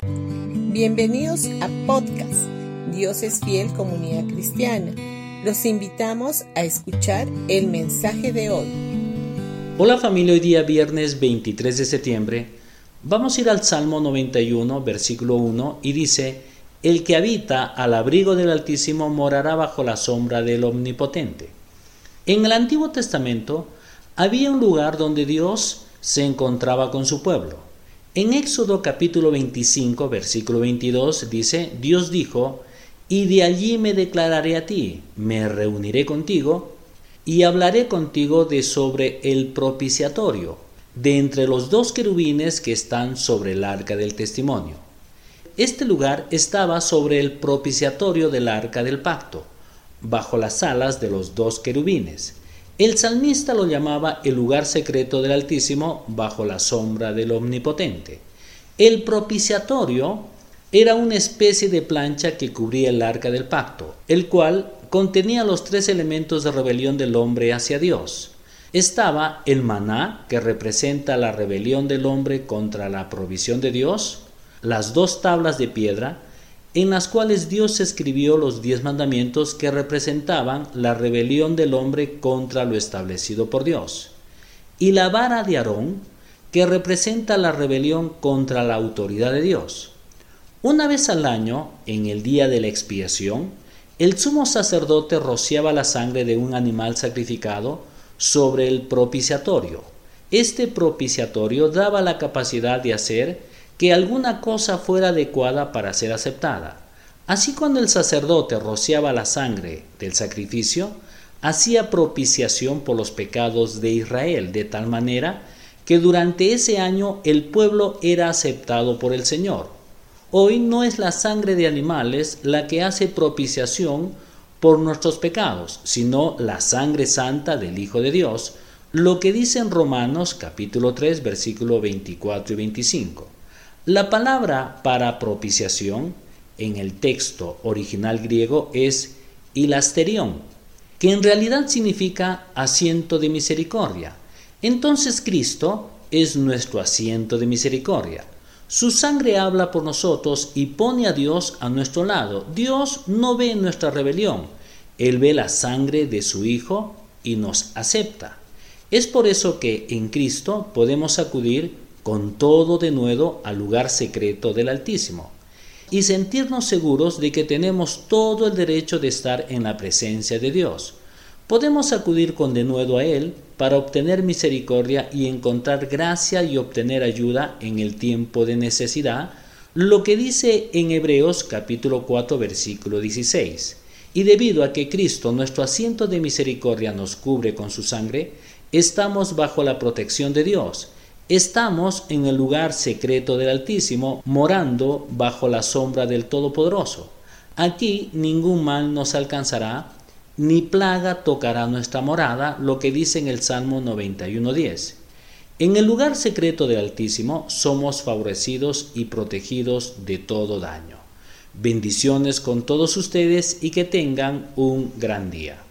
Bienvenidos a podcast Dios es fiel comunidad cristiana. Los invitamos a escuchar el mensaje de hoy. Hola familia, hoy día viernes 23 de septiembre vamos a ir al Salmo 91, versículo 1 y dice, El que habita al abrigo del Altísimo morará bajo la sombra del Omnipotente. En el Antiguo Testamento había un lugar donde Dios se encontraba con su pueblo. En Éxodo capítulo 25, versículo 22 dice, Dios dijo, y de allí me declararé a ti, me reuniré contigo y hablaré contigo de sobre el propiciatorio, de entre los dos querubines que están sobre el arca del testimonio. Este lugar estaba sobre el propiciatorio del arca del pacto, bajo las alas de los dos querubines. El salmista lo llamaba el lugar secreto del Altísimo bajo la sombra del Omnipotente. El propiciatorio era una especie de plancha que cubría el arca del pacto, el cual contenía los tres elementos de rebelión del hombre hacia Dios. Estaba el maná, que representa la rebelión del hombre contra la provisión de Dios, las dos tablas de piedra, en las cuales Dios escribió los diez mandamientos que representaban la rebelión del hombre contra lo establecido por Dios, y la vara de Aarón, que representa la rebelión contra la autoridad de Dios. Una vez al año, en el día de la expiación, el sumo sacerdote rociaba la sangre de un animal sacrificado sobre el propiciatorio. Este propiciatorio daba la capacidad de hacer que alguna cosa fuera adecuada para ser aceptada. Así cuando el sacerdote rociaba la sangre del sacrificio, hacía propiciación por los pecados de Israel, de tal manera que durante ese año el pueblo era aceptado por el Señor. Hoy no es la sangre de animales la que hace propiciación por nuestros pecados, sino la sangre santa del Hijo de Dios, lo que dice en Romanos capítulo 3 versículo 24 y 25. La palabra para propiciación en el texto original griego es hilasterión, que en realidad significa asiento de misericordia. Entonces Cristo es nuestro asiento de misericordia. Su sangre habla por nosotros y pone a Dios a nuestro lado. Dios no ve nuestra rebelión, Él ve la sangre de su Hijo y nos acepta. Es por eso que en Cristo podemos acudir con todo de nuevo al lugar secreto del Altísimo y sentirnos seguros de que tenemos todo el derecho de estar en la presencia de Dios. Podemos acudir con denuedo a Él para obtener misericordia y encontrar gracia y obtener ayuda en el tiempo de necesidad, lo que dice en Hebreos capítulo 4 versículo 16. Y debido a que Cristo, nuestro asiento de misericordia, nos cubre con su sangre, estamos bajo la protección de Dios Estamos en el lugar secreto del Altísimo, morando bajo la sombra del Todopoderoso. Aquí ningún mal nos alcanzará, ni plaga tocará nuestra morada, lo que dice en el Salmo 91.10. En el lugar secreto del Altísimo somos favorecidos y protegidos de todo daño. Bendiciones con todos ustedes y que tengan un gran día.